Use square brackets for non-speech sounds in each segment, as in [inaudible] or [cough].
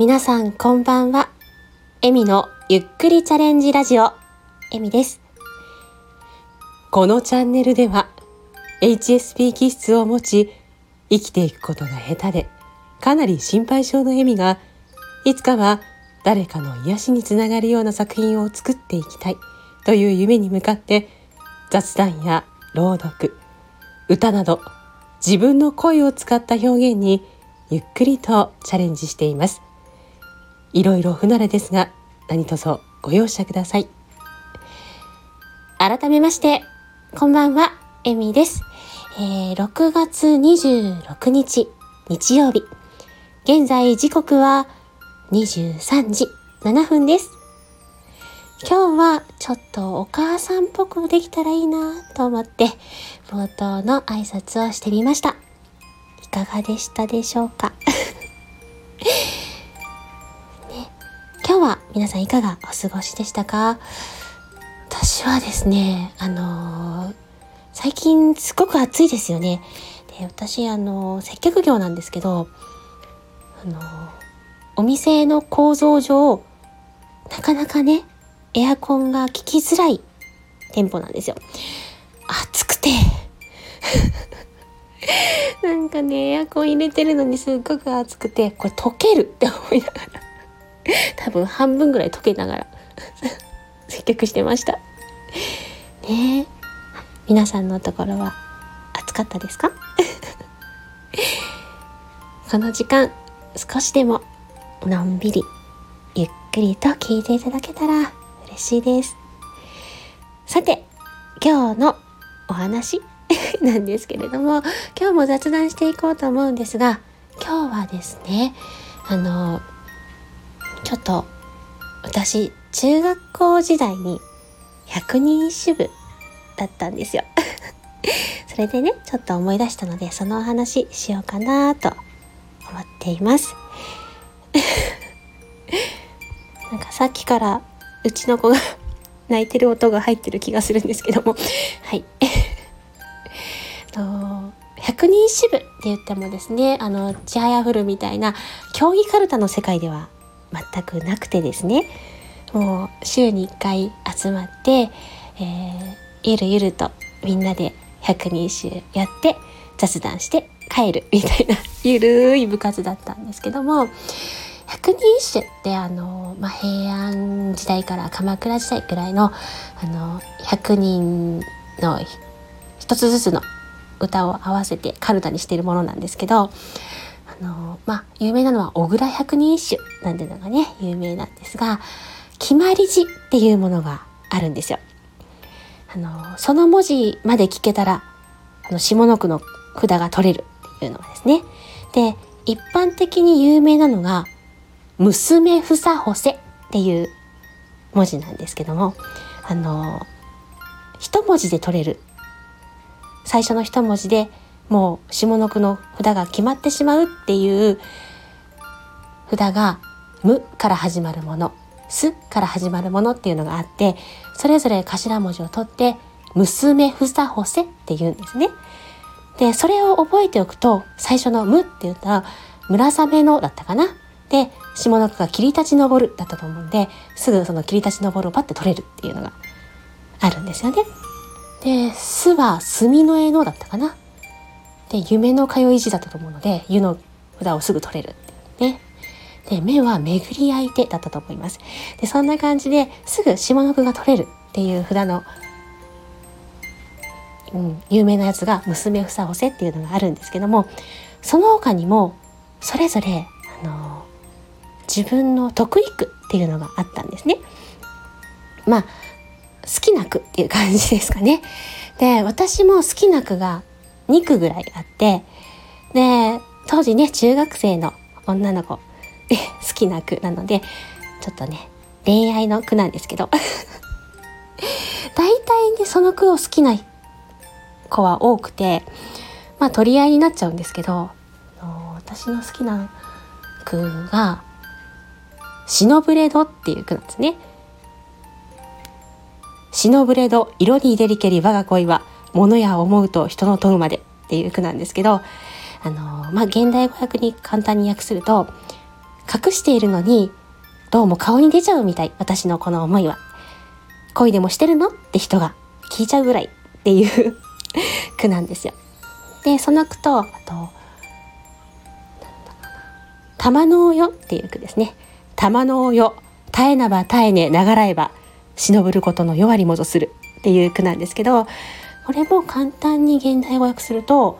皆さんこんばんは。エミのゆっくりチャレンジラジオ、エミです。このチャンネルでは HSP 気質を持ち生きていくことが下手でかなり心配性のエミがいつかは誰かの癒しにつながるような作品を作っていきたいという夢に向かって雑談や朗読歌など自分の声を使った表現にゆっくりとチャレンジしていますいろいろ不慣れですが何卒ご容赦ください。改めましてこんばんはエミです、えー、6月26日日曜日。現在時刻は23時7分です。今日はちょっとお母さんっぽくできたらいいなと思って冒頭の挨拶をしてみました。いかがでしたでしょうか、皆さんいかがお過ごしでしたか？私はですねあのー、最近すごく暑いですよね。で私あのー、接客業なんですけどあのー、お店の構造上なかなかねエアコンが効きづらい店舗なんですよ。暑くて。[laughs] なんかね、エアコン入れてるのにすっごく暑くて、これ溶けるって思いながら、[laughs] 多分半分ぐらい溶けながら [laughs] 接客してました。ねえ皆さんのところは暑かったですか？[laughs] この時間、少しでものんびり、ゆっくりと聞いていただけたら嬉しいです。さて、今日のお話なんですけれども、今日も雑談していこうと思うんですが、今日はですね、あの、ちょっと私、中学校時代に百人一首部だったんですよ。[laughs] それでね、ちょっと思い出したので、そのお話しようかなと思っています。[laughs] なんかさっきからうちの子が泣いてる音が入ってる気がするんですけども [laughs] はいと百人一首部って言ってもですねあのちはやふるみたいな競技かるたの世界では全くなくてですね。もう週に1回集まって、えー、ゆるゆるとみんなで百人一首やって雑談して帰るみたいな [laughs] ゆるい部活だったんですけども百人一首ってあの、まあ、平安時代から鎌倉時代くらいのあの100人の一つずつの歌を合わせてカルタにしているものなんですけどあの、まあ、有名なのは小倉百人一首なんていうのがね有名なんですが決まり字っていうものがあるんですよ。あのその文字まで聞けたらあの下の句の札が取れるっていうのがですね。で一般的に有名なのが娘ふさほせっていう文字なんですけども、あの、一文字で取れる。最初の一文字でもう下の句の札が決まってしまうっていう札がむから始まるもの、すから始まるものっていうのがあって、それぞれ頭文字を取って、娘ふさほせって言うんですね。で、それを覚えておくと、最初のむって言ったら、村雨のだったかなで、下の句が切り立ち上るだったと思うんで、すぐその切り立ち上るをパッて取れるっていうのがあるんですよね。で、すは墨の絵のだったかな。で、夢の通い字だったと思うので、湯の札をすぐ取れるね。で、目は巡り相手だったと思います。で、そんな感じですぐ下の句が取れるっていう札の、うん、有名なやつが娘ふさほせっていうのがあるんですけども、その他にも、それぞれ、あの自分の得意句っていうのがあったんですね。まあ好きな句っていう感じですかね。で私も好きな句が2句ぐらいあってで当時ね中学生の女の子好きな句なのでちょっとね恋愛の句なんですけど [laughs] 大体ねその句を好きな子は多くてまあ取り合いになっちゃうんですけど私の好きな句がシノブレドっていう句なんですね。シノブレド、色に入れりけり我が恋は、物や思うと人の問うまでっていう句なんですけど、あのまあ、現代語訳に簡単に訳すると、隠しているのに、どうも顔に出ちゃうみたい。私のこの思いは。恋でもしてるのって人が聞いちゃうぐらいっていう [laughs] 句なんですよ。で、その句と、あと、玉のよっていう句ですね。玉のよ、絶えなば絶えね、ながらえば、忍ぶることの弱りもぞするっていう句なんですけど、これも簡単に現代語訳すると、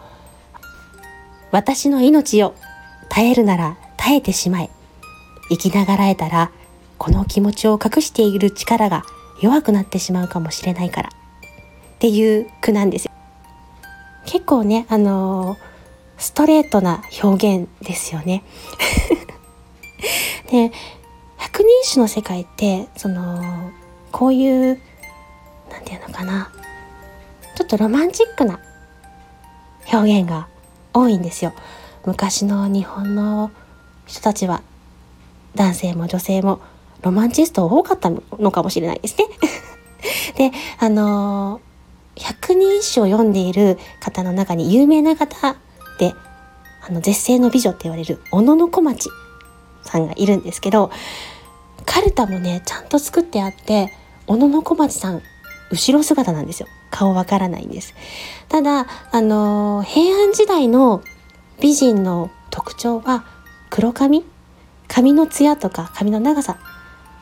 私の命を耐えるなら耐えてしまえ。生きながらえたら、この気持ちを隠している力が弱くなってしまうかもしれないから。っていう句なんですよ。結構ね、あのー、ストレートな表現ですよね。[laughs] で、百人一首の世界って、その、こういう、なんていうのかな、ちょっとロマンチックな表現が多いんですよ。昔の日本の人たちは男性も女性もロマンチスト多かったのかもしれないですね。[laughs] で、あのー、百人一首を読んでいる方の中に有名な方で、あの、絶世の美女って言われる小野小町さんがいるんですけど、カルタもね、ちゃんと作ってあって、小野小町さん、後ろ姿なんですよ。顔わからないんです。ただ、あの、平安時代の美人の特徴は黒髪？髪のツヤとか髪の長さ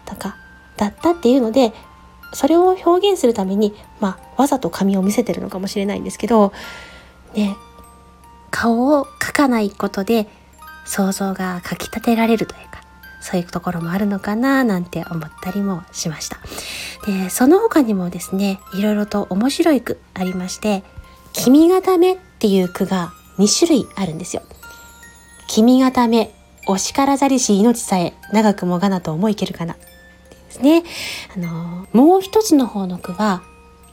とかだったっていうのでそれを表現するために、まあ、わざと髪を見せてるのかもしれないんですけど、ね、顔を描かないことで想像がかき立てられるというかそういうところもあるのかななんて思ったりもしました。で、その他にもですね、いろいろと面白い句ありまして、君がダメっていう句が2種類あるんですよ。君がダメ、お叱らざりし命さえ長くもがなと思いけるかな。ですね。あのー、もう一つの方の句は、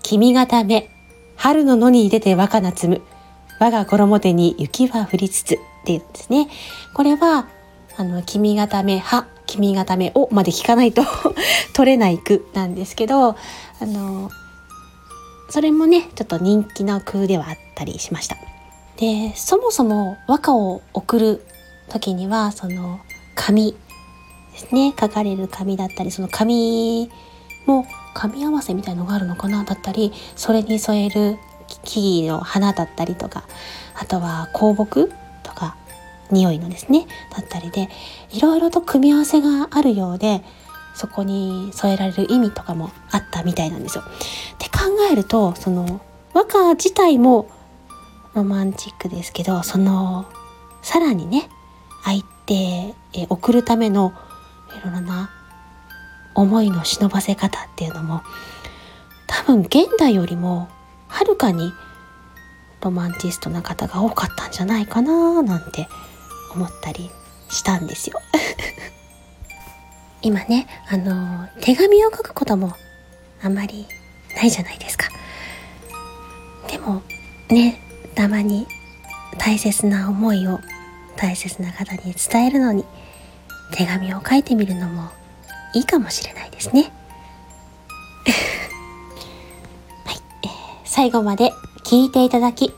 君がダメ、春の野に出て若菜摘む、我が衣手に雪は降りつつっていうんですね。これは、あの、君がため、は、君がため、をまで聞かないと [laughs] 取れない句なんですけど、あの、それもね、ちょっと人気な句ではあったりしました。で、そもそも和歌を送る時には、その、紙ですね、書かれる紙だったり、その紙も紙合わせみたいのがあるのかなだったり、それに添える木々の花だったりとか、あとは香木、匂いのですねだったりでいろいろと組み合わせがあるようでそこに添えられる意味とかもあったみたいなんですよ。って考えるとその和歌自体もロマンチックですけどそのさらにね相手へ送るためのいろいろな思いの忍ばせ方っていうのも多分現代よりもはるかにロマンチストな方が多かったんじゃないかななんて思ったりしたんですよ。[laughs] 今ねあの手紙を書くこともあまりないじゃないですか。でもねたまに大切な思いを大切な方に伝えるのに手紙を書いてみるのもいいかもしれないですね。[laughs] はい、えー、最後まで聞いていただき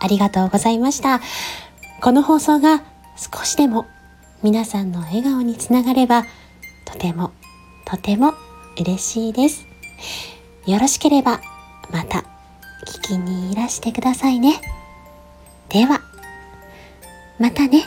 ありがとうございました。この放送が少しでも皆さんの笑顔につながればとてもとても嬉しいです。よろしければまた聞きにいらしてくださいね。では、またね。